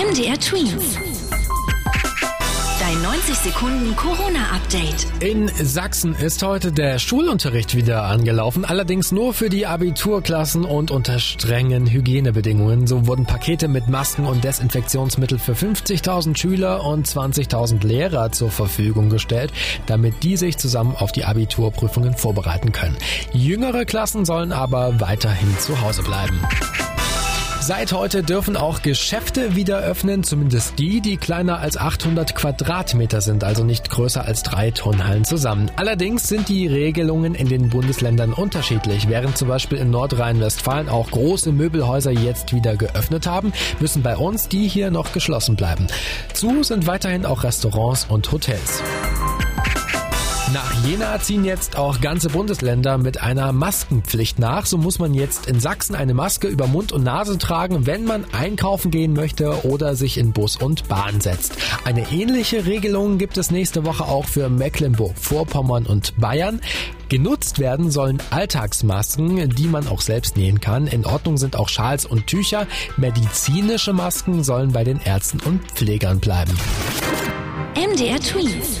MDR Twins. Dein 90 Sekunden Corona-Update. In Sachsen ist heute der Schulunterricht wieder angelaufen, allerdings nur für die Abiturklassen und unter strengen Hygienebedingungen. So wurden Pakete mit Masken und Desinfektionsmittel für 50.000 Schüler und 20.000 Lehrer zur Verfügung gestellt, damit die sich zusammen auf die Abiturprüfungen vorbereiten können. Jüngere Klassen sollen aber weiterhin zu Hause bleiben. Seit heute dürfen auch Geschäfte wieder öffnen, zumindest die, die kleiner als 800 Quadratmeter sind, also nicht größer als drei Turnhallen zusammen. Allerdings sind die Regelungen in den Bundesländern unterschiedlich. Während zum Beispiel in Nordrhein-Westfalen auch große Möbelhäuser jetzt wieder geöffnet haben, müssen bei uns die hier noch geschlossen bleiben. Zu sind weiterhin auch Restaurants und Hotels. Jena ziehen jetzt auch ganze Bundesländer mit einer Maskenpflicht nach. So muss man jetzt in Sachsen eine Maske über Mund und Nase tragen, wenn man einkaufen gehen möchte oder sich in Bus und Bahn setzt. Eine ähnliche Regelung gibt es nächste Woche auch für Mecklenburg-Vorpommern und Bayern. Genutzt werden sollen Alltagsmasken, die man auch selbst nähen kann. In Ordnung sind auch Schals und Tücher. Medizinische Masken sollen bei den Ärzten und Pflegern bleiben. MDR Twins.